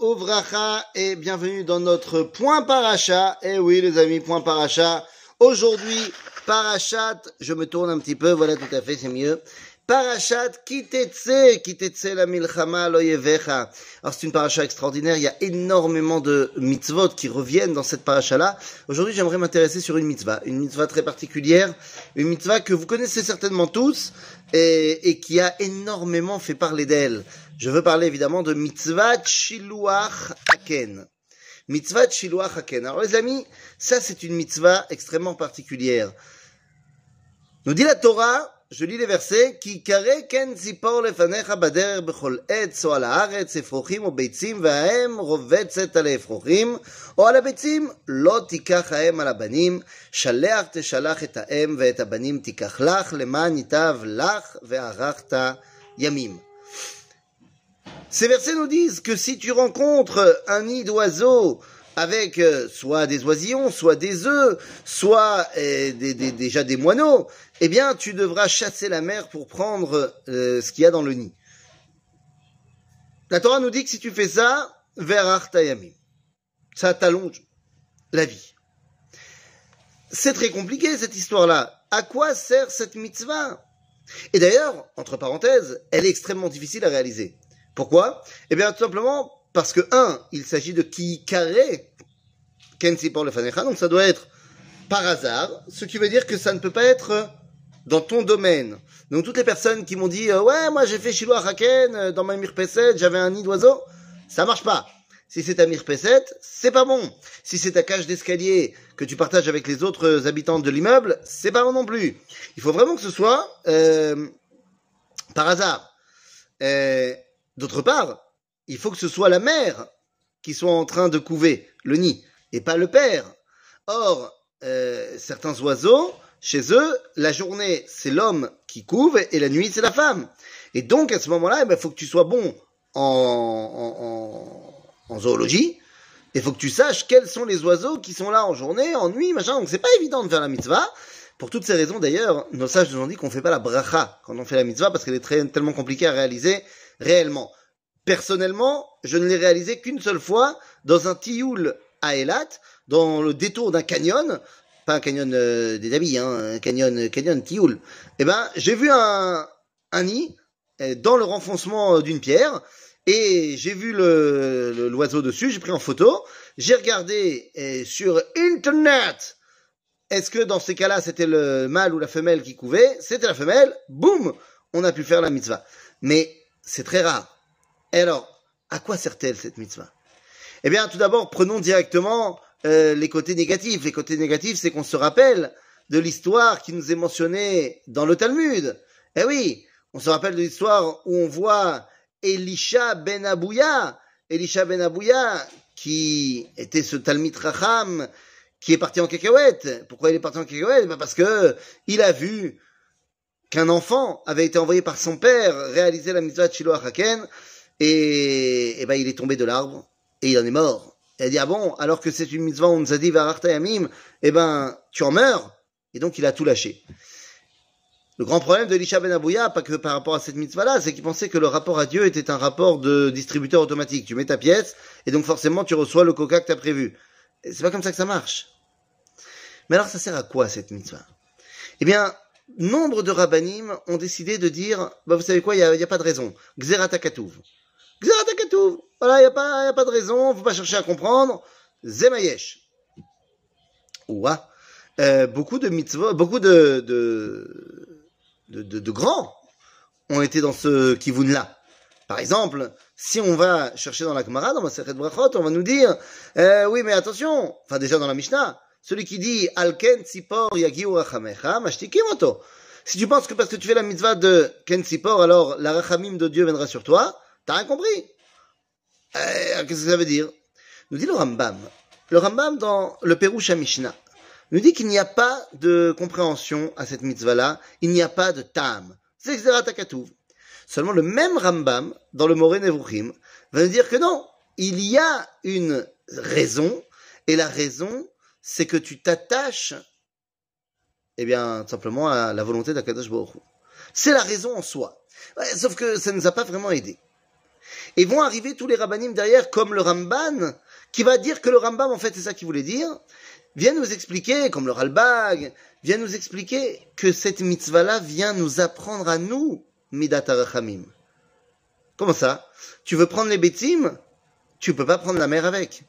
Ouvracha et bienvenue dans notre point paracha. Eh oui les amis, point paracha. Aujourd'hui, parachat, je me tourne un petit peu, voilà tout à fait, c'est mieux. Parachat Kitetse, Kitetse la milchama. Alors c'est une paracha extraordinaire, il y a énormément de mitzvot qui reviennent dans cette paracha-là. Aujourd'hui j'aimerais m'intéresser sur une mitzvah, une mitzvah très particulière, une mitzvah que vous connaissez certainement tous et, qui a énormément fait parler d'elle. Je veux parler évidemment de mitzvah shiluach haken. Mitzvah shiluach haken. Alors les amis, ça c'est une mitzvah extrêmement particulière. Nous dit la Torah, je lis les versets, כי קרא כן ציפור לפניך בדרך בכל עץ או על הארץ, אפרוחים או ביצים, והאם רובצת על האפרוחים, או על הביצים, לא תיקח האם על הבנים, שלח תשלח את האם ואת הבנים תיקח לך, למען ייטב לך וערכת ימים. Ces versets nous disent que si tu rencontres un nid d'oiseaux avec euh, soit des oisillons, soit des œufs, soit euh, des, des, déjà des moineaux, eh bien tu devras chasser la mer pour prendre euh, ce qu'il y a dans le nid. La Torah nous dit que si tu fais ça, vers Yamim, ça t'allonge la vie. C'est très compliqué cette histoire-là. À quoi sert cette mitzvah? Et d'ailleurs, entre parenthèses, elle est extrêmement difficile à réaliser. Pourquoi? Eh bien, tout simplement parce que, un, il s'agit de qui carré Kensi pour le donc ça doit être par hasard, ce qui veut dire que ça ne peut pas être dans ton domaine. Donc toutes les personnes qui m'ont dit euh, ouais moi j'ai fait Shiloh Haken euh, dans ma mirpesset, j'avais un nid d'oiseau, ça marche pas. Si c'est ta mirpesset, c'est pas bon. Si c'est ta cage d'escalier que tu partages avec les autres habitants de l'immeuble, c'est pas bon non plus. Il faut vraiment que ce soit euh, par hasard. Euh, D'autre part, il faut que ce soit la mère qui soit en train de couver le nid et pas le père. Or, euh, certains oiseaux, chez eux, la journée c'est l'homme qui couve et la nuit c'est la femme. Et donc à ce moment-là, il eh ben, faut que tu sois bon en, en, en zoologie. Il faut que tu saches quels sont les oiseaux qui sont là en journée, en nuit, machin. Donc c'est pas évident de faire la mitzvah. Pour toutes ces raisons, d'ailleurs, nos sages nous ont dit qu'on fait pas la bracha quand on fait la mitzvah parce qu'elle est très, tellement compliquée à réaliser réellement. Personnellement, je ne l'ai réalisé qu'une seule fois dans un tioul à Elat, dans le détour d'un canyon, pas un canyon euh, des habits, hein, un canyon, canyon tioul. Eh ben, j'ai vu un, un nid euh, dans le renfoncement euh, d'une pierre et j'ai vu le, l'oiseau dessus, j'ai pris en photo, j'ai regardé euh, sur internet. Est-ce que dans ces cas-là, c'était le mâle ou la femelle qui couvait? C'était la femelle. Boum, on a pu faire la mitzvah. Mais c'est très rare. Et alors, à quoi sert-elle cette mitzvah? Eh bien, tout d'abord, prenons directement euh, les côtés négatifs. Les côtés négatifs, c'est qu'on se rappelle de l'histoire qui nous est mentionnée dans le Talmud. Eh oui, on se rappelle de l'histoire où on voit Elisha ben Abouya, Elisha ben Abouya, qui était ce Talmid Racham, qui est parti en cacahuète. Pourquoi il est parti en cacahuète? Ben Parce que il a vu qu'un enfant avait été envoyé par son père réaliser la mitzvah de Shiloh Haken, et, et ben il est tombé de l'arbre, et il en est mort. Il a dit, ah bon, alors que c'est une mitzvah, on nous a dit, eh ben, tu en meurs. Et donc, il a tout lâché. Le grand problème de Elisha Ben Abouya, pas que par rapport à cette mitzvah-là, c'est qu'il pensait que le rapport à Dieu était un rapport de distributeur automatique. Tu mets ta pièce, et donc forcément, tu reçois le coca que tu as prévu. C'est pas comme ça que ça marche. Mais alors, ça sert à quoi, cette mitzvah? Eh bien, nombre de rabbinim ont décidé de dire, bah, vous savez quoi, il n'y a, pas de raison. Xerata Katuv. Xerata Katuv. Voilà, il n'y a, pas- y a pas de raison, faut pas chercher à comprendre. Zemayesh. Ouah. Euh, beaucoup de mitzvot, beaucoup de, de, de, de- grands ont été dans ce kivun-là. Par exemple, si on va chercher dans la Gemara, dans Masechet Brachot, on va nous dire, euh, oui, mais attention, enfin déjà dans la Mishnah, celui qui dit Alken Tzipor Yagiu Rachamecha, Mashtikim. Si tu penses que parce que tu fais la mitzvah de Ken Tzipor, alors la Rachamim de Dieu viendra sur toi, t'as rien compris. Euh, Qu'est-ce que ça veut dire? Nous dit le Rambam. Le Rambam dans le Pérouche Mishnah nous dit qu'il n'y a pas de compréhension à cette mitzvah-là, il n'y a pas de tam. C'est Xerat HaKatuv. Seulement le même Rambam, dans le Moré Nevuchim, va nous dire que non, il y a une raison, et la raison, c'est que tu t'attaches, eh bien, simplement à la volonté d'Akadosh Baruch. C'est la raison en soi. Sauf que ça ne nous a pas vraiment aidé. Et vont arriver tous les rabbinim derrière, comme le Ramban, qui va dire que le Rambam, en fait, c'est ça qu'il voulait dire, vient nous expliquer, comme le Ralbag, vient nous expliquer que cette mitzvah-là vient nous apprendre à nous, Midat Arachamim. Comment ça? Tu veux prendre les bétimes Tu peux pas prendre la mer avec.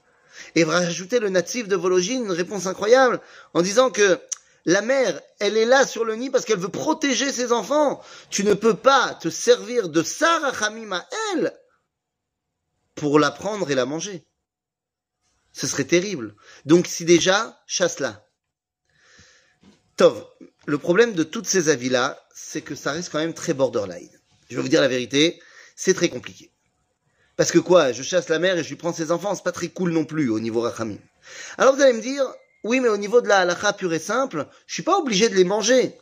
Et rajouter le natif de Vologine, une réponse incroyable, en disant que la mère, elle est là sur le nid parce qu'elle veut protéger ses enfants. Tu ne peux pas te servir de Sarah Hamim à elle pour la prendre et la manger. Ce serait terrible. Donc si déjà, chasse-la. Tov, le problème de toutes ces avis-là, c'est que ça reste quand même très borderline. Je vais vous dire la vérité, c'est très compliqué. Parce que quoi, je chasse la mère et je lui prends ses enfants, c'est pas très cool non plus au niveau rachamim. Alors vous allez me dire, oui, mais au niveau de la halakha pure et simple, je suis pas obligé de les manger.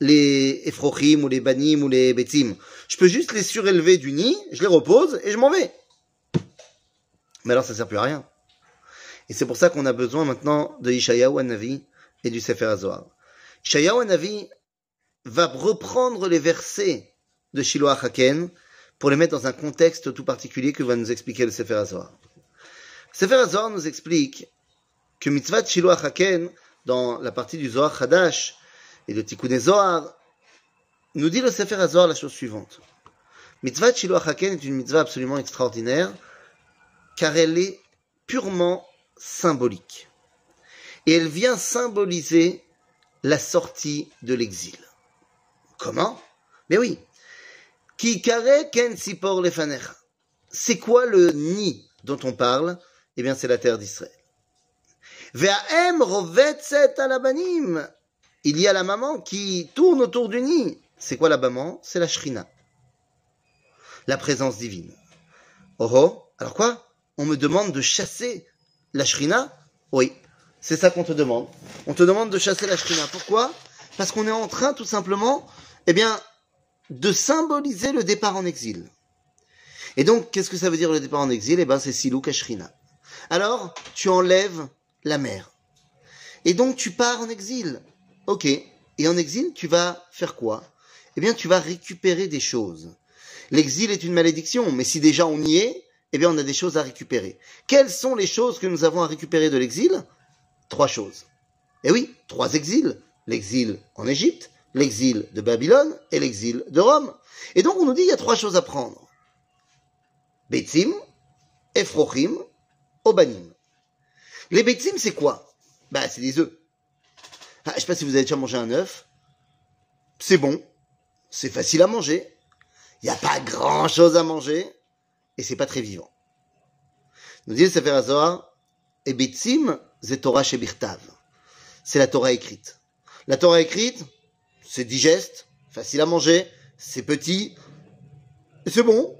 Les efrochim ou les banim ou les betim. Je peux juste les surélever du nid, je les repose et je m'en vais. Mais alors ça sert plus à rien. Et c'est pour ça qu'on a besoin maintenant de Ishayahu Navi et du Sefer HaZohar. Ishayahu Navi va reprendre les versets de Shiloh Haken pour les mettre dans un contexte tout particulier que va nous expliquer le Sefer HaZohar. Le Sefer HaZohar nous explique que mitzvah Shiloh Haken, dans la partie du Zohar Hadash et de Tikkun Zohar, nous dit le Sefer HaZohar la chose suivante. Mitzvah Shiloh Haken est une mitzvah absolument extraordinaire car elle est purement symbolique. Et elle vient symboliser la sortie de l'exil. Comment? Mais oui. Ki kare ken sipor. C'est quoi le nid dont on parle? Eh bien, c'est la terre d'Israël. Rovetzet alabanim. Il y a la maman qui tourne autour du nid. C'est quoi la maman? C'est la shrina. La présence divine. Oh oh, alors quoi? On me demande de chasser la shrina Oui, c'est ça qu'on te demande. On te demande de chasser la shrina. Pourquoi? Parce qu'on est en train, tout simplement, eh bien, de symboliser le départ en exil. Et donc, qu'est-ce que ça veut dire le départ en exil? Eh ben, c'est Silou Kashrina. Alors, tu enlèves la mer. Et donc, tu pars en exil. Ok. Et en exil, tu vas faire quoi? Eh bien, tu vas récupérer des choses. L'exil est une malédiction, mais si déjà on y est, eh bien, on a des choses à récupérer. Quelles sont les choses que nous avons à récupérer de l'exil? Trois choses. Eh oui, trois exils. L'exil en Égypte, l'exil de Babylone et l'exil de Rome. Et donc, on nous dit, il y a trois choses à prendre. Betzim, Ephrochim, Obanim. Les Betzim, c'est quoi? Bah, c'est des œufs. Ah, je sais pas si vous avez déjà mangé un œuf. C'est bon. C'est facile à manger. Il n'y a pas grand chose à manger et c'est pas très vivant. Nous dit le Sefer HaZohar, et Betzim, c'est Torah Shebirtav. C'est la Torah écrite. La Torah écrite, c'est digeste, facile à manger, c'est petit, et c'est bon,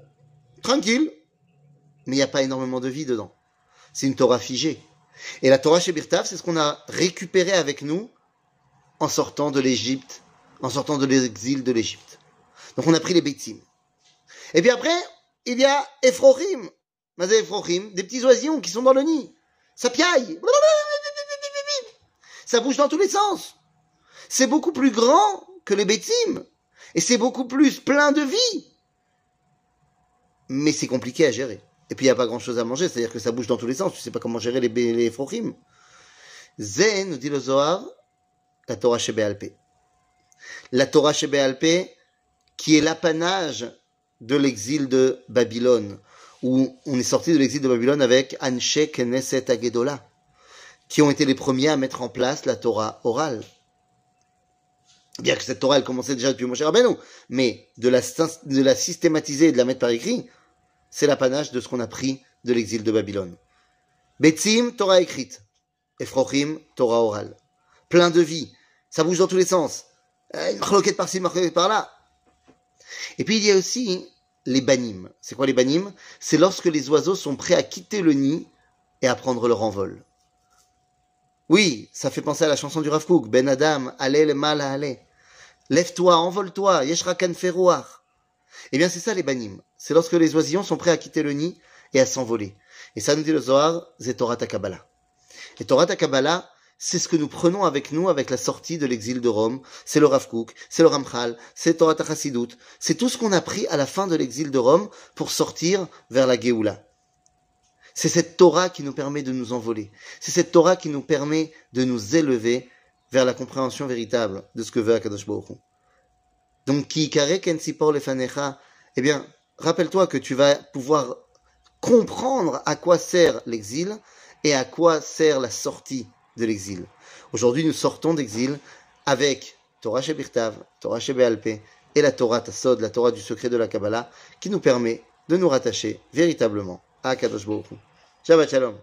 tranquille. Mais il n'y a pas énormément de vie dedans. C'est une Torah figée. Et la Torah Shebirtav, c'est ce qu'on a récupéré avec nous en sortant de l'Égypte, en sortant de l'exil de l'Égypte. Donc on a pris les Betzim. Et puis après, il y a Ephrochim. Des petits oisillons qui sont dans le nid. Ça piaille. Ça bouge dans tous les sens. C'est beaucoup plus grand que les bétimes. Et c'est beaucoup plus plein de vie. Mais c'est compliqué à gérer. Et puis il n'y a pas grand chose à manger, c'est-à-dire que ça bouge dans tous les sens. Tu sais pas comment gérer les, les Ephrochim. Zé, nous dit le Zohar, la Torah Shebéalpé. La Torah Shebéalpé, qui est l'apanage de l'exil de Babylone, où on est sorti de l'exil de Babylone avec Anshe Knesset Agedola, qui ont été les premiers à mettre en place la Torah orale. Bien que cette Torah, elle commençait déjà depuis Moshe Rabbeinu, mais de la, de la systématiser et de la mettre par écrit, c'est l'apanage de ce qu'on a pris de l'exil de Babylone. Betzim, Torah écrite. Ephrochim, Torah orale. Plein de vie. Ça bouge dans tous les sens. Une par-ci, une par-là. Et puis il y a aussi les banim. C'est quoi les banim C'est lorsque les oiseaux sont prêts à quitter le nid et à prendre leur envol. Oui, ça fait penser à la chanson du Rav Ben Adam, allez le mal à aller. Lève-toi, envole-toi, yeshrakan ferouar. Eh bien, c'est ça les banim. C'est lorsque les oisillons sont prêts à quitter le nid et à s'envoler. Et ça nous dit le Zohar, c'est Torah Takabala. Et Torah c'est ce que nous prenons avec nous avec la sortie de l'exil de Rome. C'est le Rav Kook, c'est le Ramchal, c'est Torah Tachasidut. C'est tout ce qu'on a pris à la fin de l'exil de Rome pour sortir vers la Géoula. C'est cette Torah qui nous permet de nous envoler. C'est cette Torah qui nous permet de nous élever vers la compréhension véritable de ce que veut Akadosh Baruch Hu. Donc, sipor lefanecha, eh bien, rappelle-toi que tu vas pouvoir comprendre à quoi sert l'exil et à quoi sert la sortie de l'exil. Aujourd'hui, nous sortons d'exil avec Torah Shebirtav, Torah Shebealpe et la Torah Tassod, la Torah du secret de la Kabbalah, qui nous permet de nous rattacher véritablement à Kadosh Baruch Shabbat Shalom.